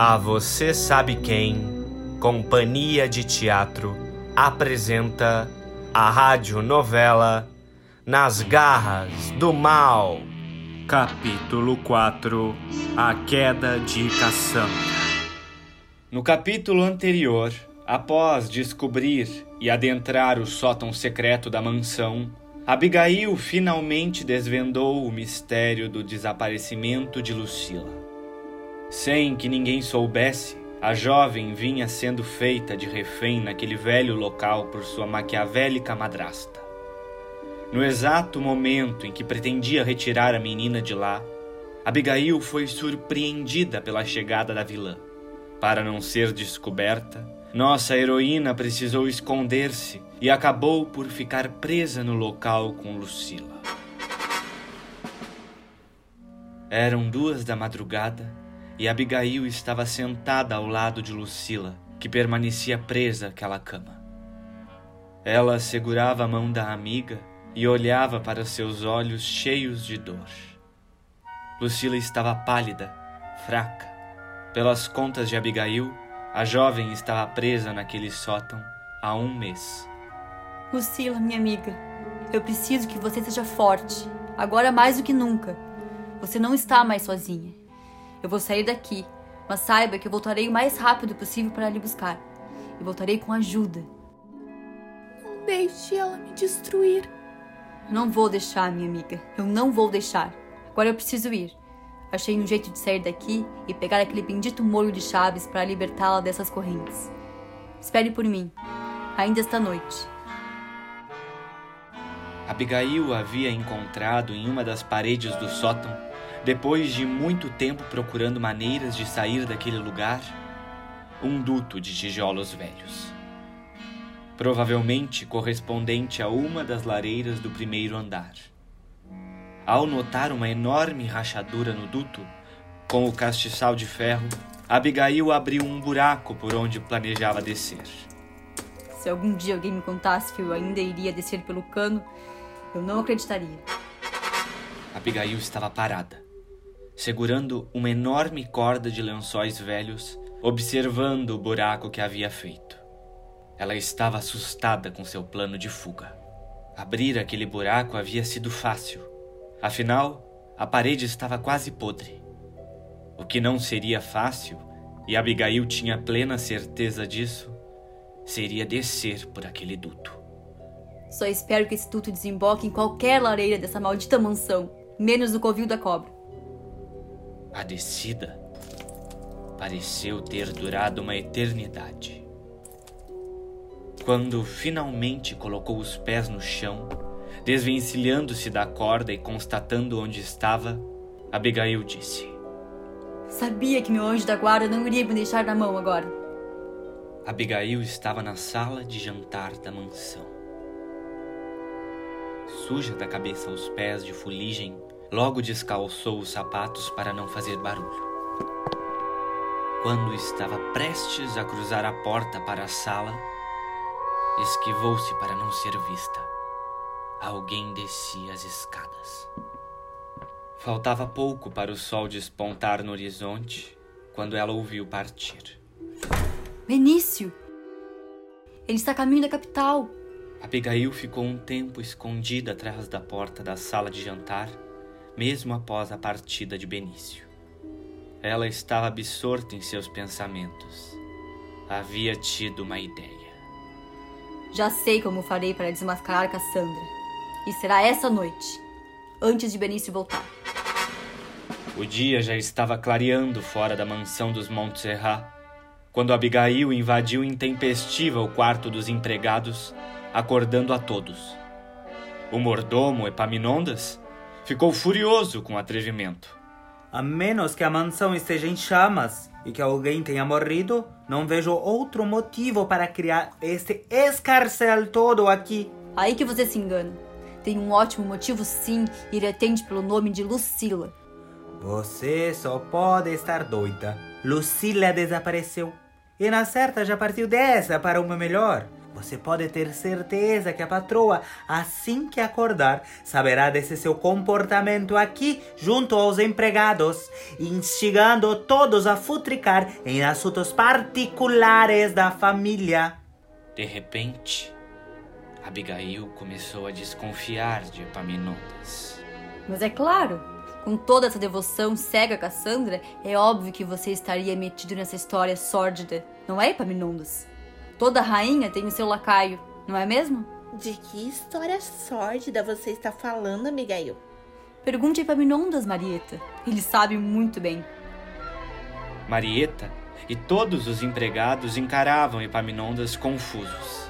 A Você Sabe Quem, Companhia de Teatro, apresenta a radionovela Nas Garras do Mal. Capítulo 4 A Queda de Cassandra. No capítulo anterior, após descobrir e adentrar o sótão secreto da mansão, Abigail finalmente desvendou o mistério do desaparecimento de Lucila. Sem que ninguém soubesse, a jovem vinha sendo feita de refém naquele velho local por sua maquiavélica madrasta. No exato momento em que pretendia retirar a menina de lá, Abigail foi surpreendida pela chegada da vilã. Para não ser descoberta, nossa heroína precisou esconder-se e acabou por ficar presa no local com Lucila. Eram duas da madrugada e Abigail estava sentada ao lado de Lucila, que permanecia presa àquela cama. Ela segurava a mão da amiga e olhava para seus olhos cheios de dor. Lucila estava pálida, fraca. Pelas contas de Abigail, a jovem estava presa naquele sótão há um mês. Lucila, minha amiga, eu preciso que você seja forte, agora mais do que nunca. Você não está mais sozinha. Eu vou sair daqui, mas saiba que eu voltarei o mais rápido possível para lhe buscar. E voltarei com ajuda. Não deixe ela me destruir. Não vou deixar, minha amiga. Eu não vou deixar. Agora eu preciso ir. Achei um jeito de sair daqui e pegar aquele bendito molho de chaves para libertá-la dessas correntes. Espere por mim. Ainda esta noite. Abigail havia encontrado em uma das paredes do sótão depois de muito tempo procurando maneiras de sair daquele lugar, um duto de tijolos velhos. Provavelmente correspondente a uma das lareiras do primeiro andar. Ao notar uma enorme rachadura no duto, com o castiçal de ferro, Abigail abriu um buraco por onde planejava descer. Se algum dia alguém me contasse que eu ainda iria descer pelo cano, eu não acreditaria. Abigail estava parada, segurando uma enorme corda de lençóis velhos, observando o buraco que havia feito. Ela estava assustada com seu plano de fuga. Abrir aquele buraco havia sido fácil. Afinal, a parede estava quase podre. O que não seria fácil, e Abigail tinha plena certeza disso, seria descer por aquele duto. Só espero que esse duto desemboque em qualquer lareira dessa maldita mansão, menos no covil da cobra. A descida pareceu ter durado uma eternidade. Quando finalmente colocou os pés no chão, desvencilhando-se da corda e constatando onde estava, Abigail disse: Sabia que meu anjo da guarda não iria me deixar na mão agora. Abigail estava na sala de jantar da mansão. Suja da cabeça aos pés de fuligem, Logo descalçou os sapatos para não fazer barulho. Quando estava prestes a cruzar a porta para a sala, esquivou-se para não ser vista. Alguém descia as escadas. Faltava pouco para o sol despontar no horizonte quando ela ouviu partir. Benício! Ele está a caminho da capital. Abigail ficou um tempo escondida atrás da porta da sala de jantar mesmo após a partida de Benício. Ela estava absorta em seus pensamentos. Havia tido uma ideia. Já sei como farei para desmascarar Cassandra. E será essa noite, antes de Benício voltar. O dia já estava clareando fora da mansão dos Montserrat, quando Abigail invadiu intempestiva o quarto dos empregados, acordando a todos. O mordomo Epaminondas ficou furioso com o atrevimento. A menos que a mansão esteja em chamas e que alguém tenha morrido, não vejo outro motivo para criar este escarcel todo aqui. Aí que você se engana. Tem um ótimo motivo sim e ele atende pelo nome de Lucila. Você só pode estar doida. Lucila desapareceu. E na certa já partiu dessa para uma melhor. Você pode ter certeza que a patroa, assim que acordar, saberá desse seu comportamento aqui junto aos empregados, instigando todos a futricar em assuntos particulares da família. De repente, Abigail começou a desconfiar de Epaminondas. Mas é claro, com toda essa devoção cega a Cassandra, é óbvio que você estaria metido nessa história sórdida, não é, Epaminondas? Toda rainha tem o seu lacaio, não é mesmo? De que história sórdida você está falando, Abigail? Pergunte a Epaminondas, Marieta. Ele sabe muito bem. Marieta e todos os empregados encaravam Epaminondas confusos.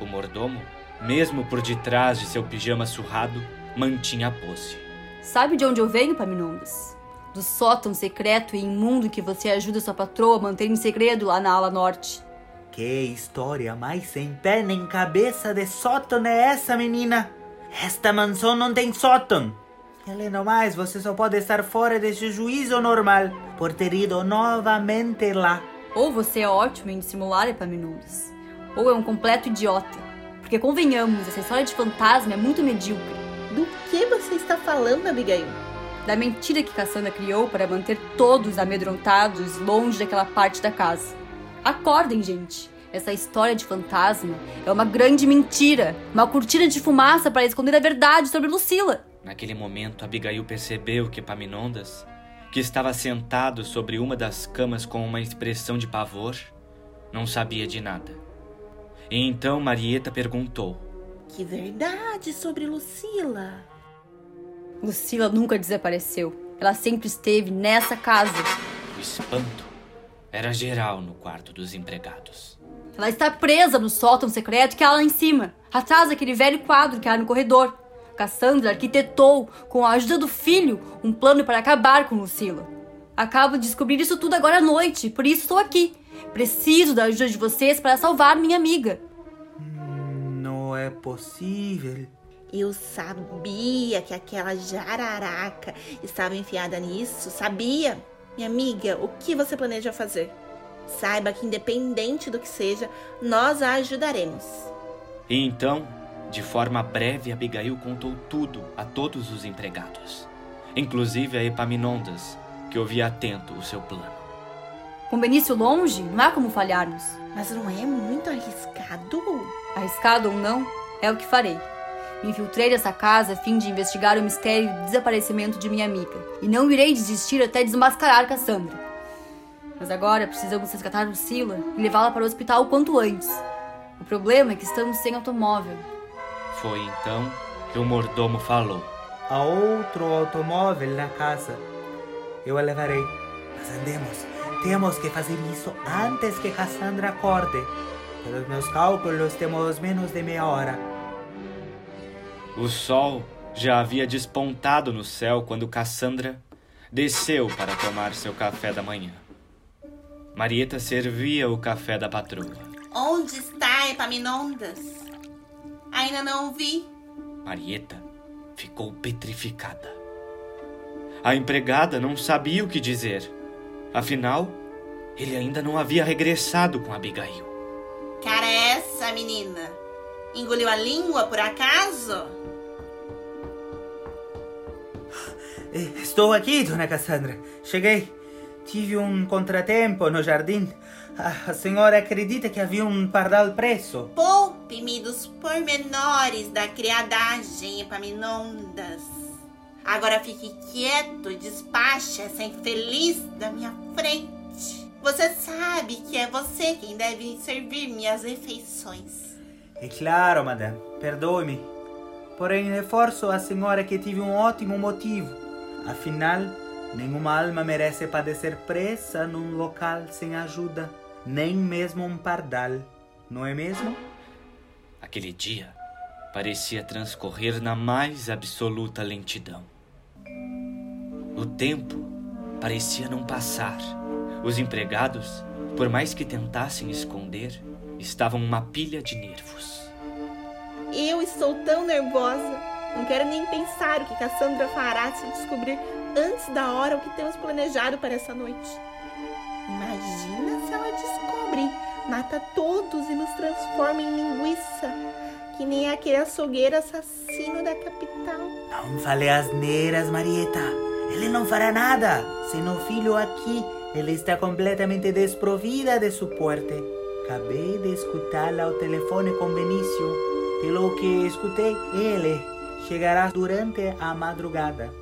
O mordomo, mesmo por detrás de seu pijama surrado, mantinha a pose. Sabe de onde eu venho, Epaminondas? Do sótão secreto e imundo que você ajuda sua patroa a manter em segredo lá na ala norte. Que história mais sem pé nem cabeça de sótão é essa, menina? Esta mansão não tem sótão. Além do mais, você só pode estar fora deste juízo normal por ter ido novamente lá. Ou você é ótimo em dissimular, Epaminondas, ou é um completo idiota. Porque convenhamos, essa história de fantasma é muito medíocre. Do que você está falando, Abigail? Da mentira que Cassandra criou para manter todos amedrontados longe daquela parte da casa. Acordem, gente! Essa história de fantasma é uma grande mentira, uma cortina de fumaça para esconder a verdade sobre Lucila. Naquele momento, Abigail percebeu que Epaminondas, que estava sentado sobre uma das camas com uma expressão de pavor, não sabia de nada. E então Marieta perguntou: Que verdade sobre Lucila? Lucila nunca desapareceu. Ela sempre esteve nessa casa. O espanto era geral no quarto dos empregados. Ela está presa no sótão secreto que há lá em cima, atrás daquele velho quadro que há no corredor. Cassandra arquitetou, com a ajuda do filho, um plano para acabar com Lucila. Acabo de descobrir isso tudo agora à noite, por isso estou aqui. Preciso da ajuda de vocês para salvar minha amiga. Não é possível. Eu sabia que aquela jararaca estava enfiada nisso. Sabia. Minha amiga, o que você planeja fazer? Saiba que, independente do que seja, nós a ajudaremos. E então, de forma breve, Abigail contou tudo a todos os empregados, inclusive a Epaminondas, que ouvia atento o seu plano. Com Benício longe, não há como falharmos. Mas não é muito arriscado? Arriscado ou não, é o que farei. Me infiltrei nessa casa a fim de investigar o mistério do desaparecimento de minha amiga. E não irei desistir até desmascarar Cassandra. Mas agora precisamos resgatar Lucila e levá-la para o hospital o quanto antes. O problema é que estamos sem automóvel. Foi então que o mordomo falou. Há outro automóvel na casa. Eu a levarei. Mas andemos. Temos que fazer isso antes que Cassandra acorde. Pelos meus cálculos, temos menos de meia hora. O sol já havia despontado no céu quando Cassandra desceu para tomar seu café da manhã. Marieta servia o café da patroa. Onde está Epaminondas? Ainda não o vi. Marieta ficou petrificada. A empregada não sabia o que dizer. Afinal, ele ainda não havia regressado com Abigail. Cara, é essa menina? Engoliu a língua por acaso? Estou aqui, dona Cassandra. Cheguei. Tive um contratempo no jardim. A senhora acredita que havia um pardal preso? Poupe-me dos pormenores da criadagem, Epaminondas. Agora fique quieto e despache essa infeliz da minha frente. Você sabe que é você quem deve servir minhas refeições. É claro, madame. Perdoe-me. Porém, reforço à senhora que tive um ótimo motivo. Afinal, nenhuma alma merece padecer presa num local sem ajuda. Nem mesmo um pardal. Não é mesmo? Aquele dia parecia transcorrer na mais absoluta lentidão. O tempo parecia não passar. Os empregados, por mais que tentassem esconder, estavam uma pilha de nervos. Eu estou tão nervosa. Não quero nem pensar o que Cassandra fará se descobrir antes da hora o que temos planejado para essa noite. Imagina se ela descobre mata todos e nos transforma em linguiça, que nem aquele açougueiro assassino da capital. Não fale asneiras, Marieta. Ele não fará nada. Sem o filho aqui, ele está completamente desprovida de suporte. Acabei de escutá-la ao telefone com Benício. Pelo que escutei, ele chegará durante a madrugada.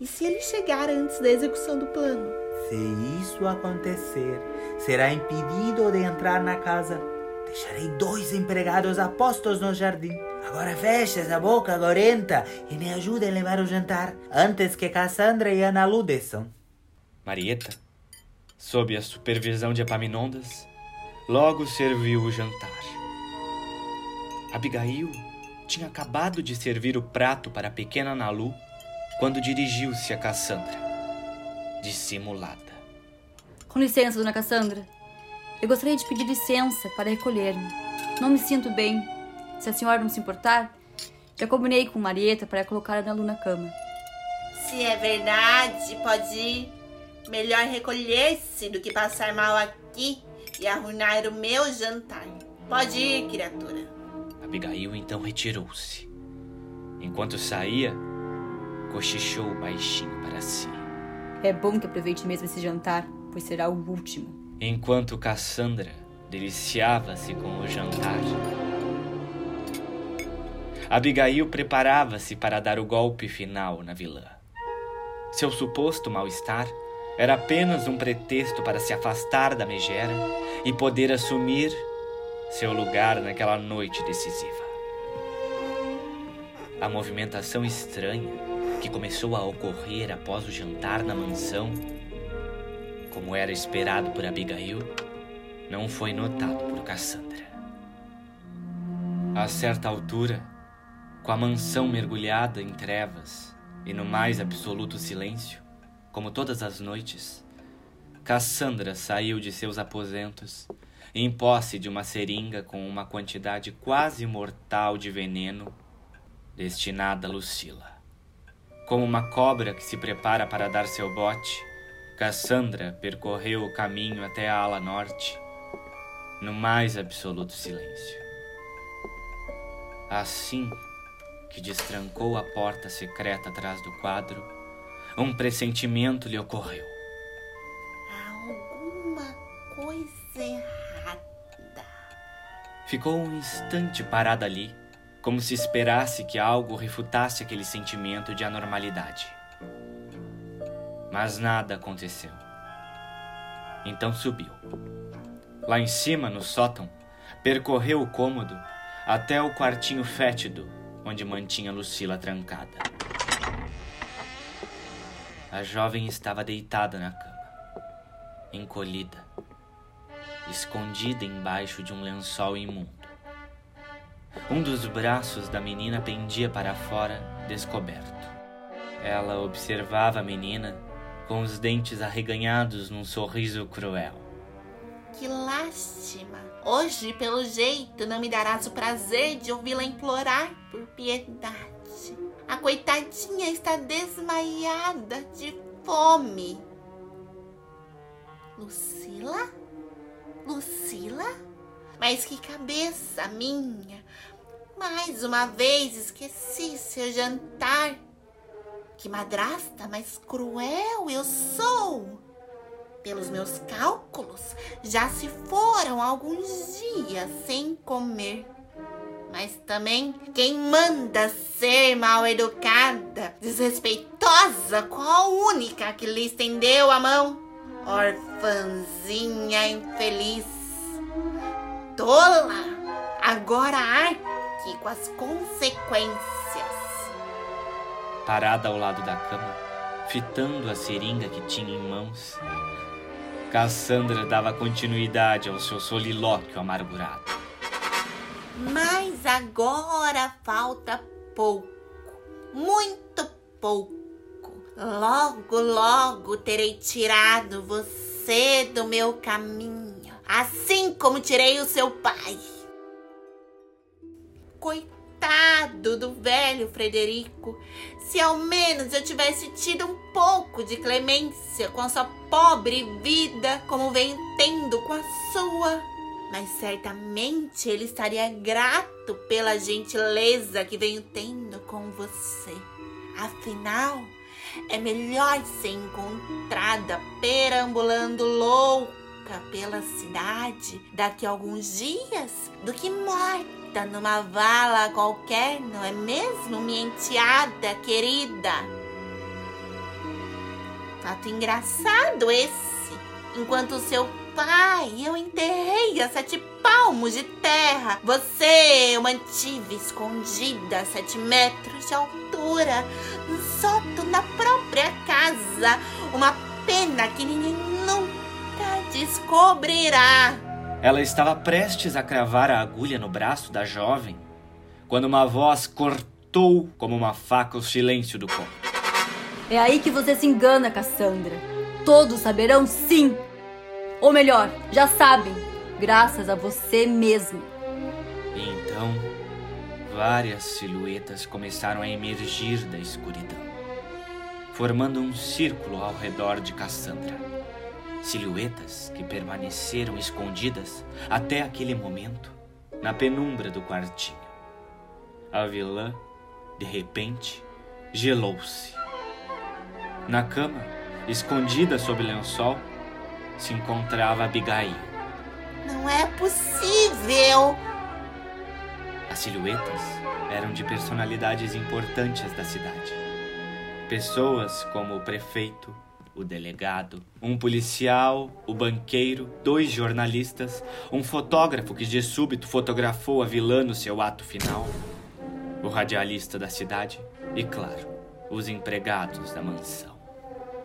E se ele chegar antes da execução do plano? Se isso acontecer, será impedido de entrar na casa. Deixarei dois empregados apostos no jardim. Agora feche essa boca gorenta e me ajude a levar o jantar antes que Cassandra e Ana Lu desçam. Marieta, sob a supervisão de Epaminondas, logo serviu o jantar. Abigail tinha acabado de servir o prato para a pequena Nalu quando dirigiu-se a Cassandra, dissimulada. Com licença, dona Cassandra. Eu gostaria de pedir licença para recolher-me. Não me sinto bem. Se a senhora não se importar, já combinei com Marieta para colocar a Nalu na cama. Se é verdade, pode ir. Melhor recolher-se do que passar mal aqui e arruinar o meu jantar. Pode ir, criatura. Abigail então retirou-se. Enquanto saía, cochichou baixinho para si. É bom que aproveite mesmo esse jantar, pois será o último. Enquanto Cassandra deliciava-se com o jantar. Abigail preparava-se para dar o golpe final na vilã. Seu suposto mal-estar era apenas um pretexto para se afastar da megera e poder assumir seu lugar naquela noite decisiva. A movimentação estranha que começou a ocorrer após o jantar na mansão, como era esperado por Abigail, não foi notado por Cassandra. A certa altura, com a mansão mergulhada em trevas e no mais absoluto silêncio, como todas as noites, Cassandra saiu de seus aposentos em posse de uma seringa com uma quantidade quase mortal de veneno destinada a Lucila. Como uma cobra que se prepara para dar seu bote, Cassandra percorreu o caminho até a ala norte, no mais absoluto silêncio. Assim que destrancou a porta secreta atrás do quadro, um pressentimento lhe ocorreu. Ficou um instante parada ali, como se esperasse que algo refutasse aquele sentimento de anormalidade. Mas nada aconteceu. Então subiu. Lá em cima, no sótão, percorreu o cômodo até o quartinho fétido onde mantinha Lucila trancada. A jovem estava deitada na cama, encolhida, escondida embaixo de um lençol imundo. Um dos braços da menina pendia para fora, descoberto. Ela observava a menina com os dentes arreganhados num sorriso cruel. Que lástima. Hoje, pelo jeito, não me darás o prazer de ouvi-la implorar por piedade. A coitadinha está desmaiada de fome. Lucila? Lucila? Mas que cabeça minha! Mais uma vez esqueci seu jantar. Que madrasta mais cruel eu sou! Pelos meus cálculos, já se foram alguns dias sem comer. Mas também quem manda ser mal educada, desrespeitosa com a única que lhe estendeu a mão? Orfanzinha infeliz. Tola! Agora arque com as consequências. Parada ao lado da cama, fitando a seringa que tinha em mãos, Cassandra dava continuidade ao seu solilóquio amargurado. Mas agora falta pouco, muito pouco. Logo, logo terei tirado você do meu caminho, assim como tirei o seu pai. Coitado do velho Frederico, se ao menos eu tivesse tido um pouco de clemência com a sua pobre vida, como venho tendo com a sua. mas certamente ele estaria grato pela gentileza que venho tendo com você. Afinal, é melhor ser encontrada perambulando louca pela cidade daqui a alguns dias do que morta numa vala qualquer, não é mesmo, minha enteada querida? Fato engraçado esse. Enquanto seu pai eu enterrei a sete palmos de terra, você eu mantive escondida a sete metros de altura, no da própria casa. Uma pena que ninguém nunca descobrirá. Ela estava prestes a cravar a agulha no braço da jovem, quando uma voz cortou como uma faca o silêncio do corpo. É aí que você se engana, Cassandra. Todos saberão sim. Ou melhor, já sabem, graças a você mesmo. E então, várias silhuetas começaram a emergir da escuridão, formando um círculo ao redor de Cassandra. Silhuetas que permaneceram escondidas até aquele momento na penumbra do quartinho. A vilã, de repente, gelou-se. Na cama, Escondida sob o lençol, se encontrava Abigail. Não é possível! As silhuetas eram de personalidades importantes da cidade. Pessoas como o prefeito, o delegado, um policial, o banqueiro, dois jornalistas, um fotógrafo que de súbito fotografou a vilã no seu ato final, o radialista da cidade e, claro, os empregados da mansão.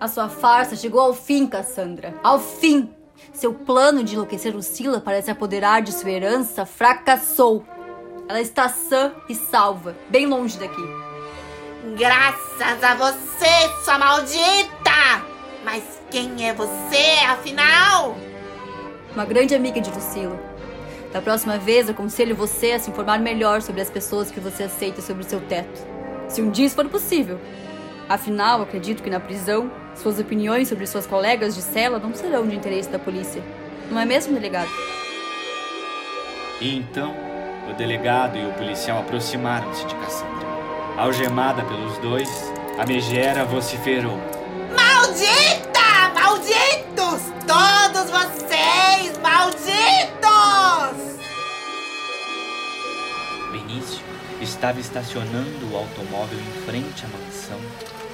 A sua farsa chegou ao fim, Cassandra. Ao fim! Seu plano de enlouquecer Lucila para se apoderar de sua herança fracassou. Ela está sã e salva, bem longe daqui. Graças a você, sua maldita! Mas quem é você, afinal? Uma grande amiga de Lucila. Da próxima vez, aconselho você a se informar melhor sobre as pessoas que você aceita sobre o seu teto. Se um dia isso for possível. Afinal, acredito que na prisão, suas opiniões sobre suas colegas de cela não serão de interesse da polícia. Não é mesmo, delegado? E então, o delegado e o policial aproximaram-se de Cassandra. Algemada pelos dois, a megera vociferou: Maldita! Malditos! Todos vocês! Malditos! Benício estava estacionando o automóvel em frente à mansão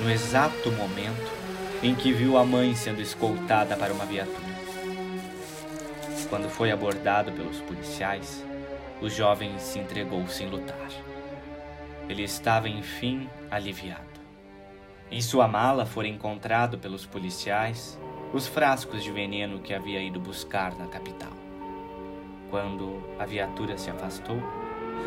no exato momento em que viu a mãe sendo escoltada para uma viatura. Quando foi abordado pelos policiais, o jovem se entregou sem lutar. Ele estava, enfim, aliviado. Em sua mala foram encontrados pelos policiais os frascos de veneno que havia ido buscar na capital. Quando a viatura se afastou,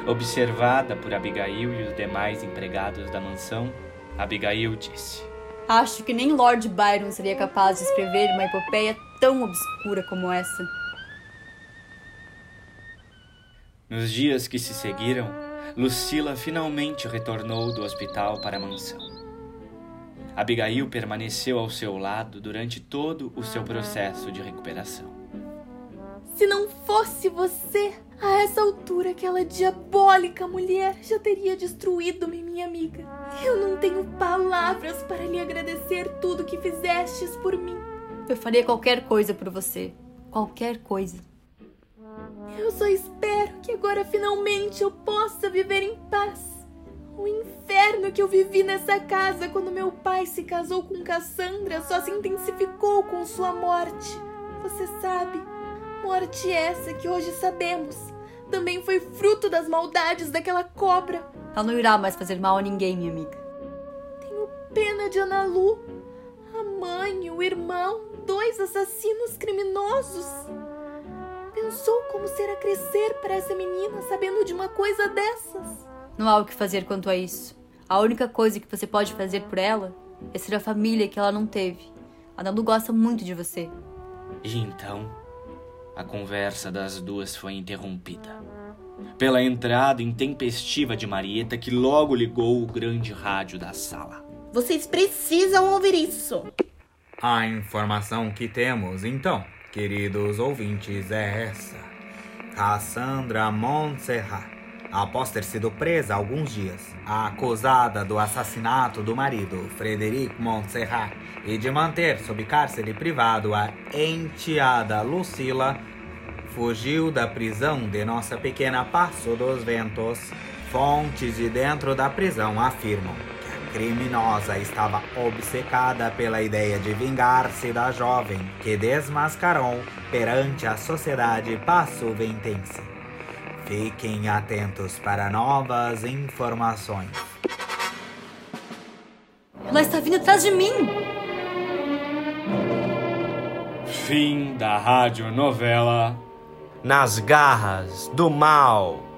observada por Abigail e os demais empregados da mansão, Abigail disse: Acho que nem Lord Byron seria capaz de escrever uma epopeia tão obscura como essa. Nos dias que se seguiram, Lucila finalmente retornou do hospital para a mansão. Abigail permaneceu ao seu lado durante todo o seu processo de recuperação. Se não fosse você, a essa altura, aquela diabólica mulher já teria destruído-me, minha amiga. Eu não tenho palavras para lhe agradecer tudo que fizestes por mim. Eu faria qualquer coisa por você. Qualquer coisa. Eu só espero que agora finalmente eu possa viver em paz. O inferno que eu vivi nessa casa quando meu pai se casou com Cassandra só se intensificou com sua morte. Você sabe, Morte essa que hoje sabemos também foi fruto das maldades daquela cobra. Ela não irá mais fazer mal a ninguém, minha amiga. Tenho pena de Ana Lu. A mãe, o irmão, dois assassinos criminosos. Pensou como será crescer para essa menina sabendo de uma coisa dessas? Não há o que fazer quanto a isso. A única coisa que você pode fazer por ela é ser a família que ela não teve. A Nalu gosta muito de você. E então, a conversa das duas foi interrompida pela entrada intempestiva de Marieta, que logo ligou o grande rádio da sala. Vocês precisam ouvir isso. A informação que temos, então, queridos ouvintes, é essa. Cassandra Montserrat, após ter sido presa há alguns dias, acusada do assassinato do marido, Frederic Montserrat, e de manter sob cárcere privado a enteada Lucila, fugiu da prisão de nossa pequena Passo dos Ventos. Fontes de dentro da prisão afirmam criminosa estava obcecada pela ideia de vingar-se da jovem que desmascarou perante a sociedade passo-ventense. Fiquem atentos para novas informações. Ela está vindo atrás de mim! Fim da radionovela Nas Garras do Mal.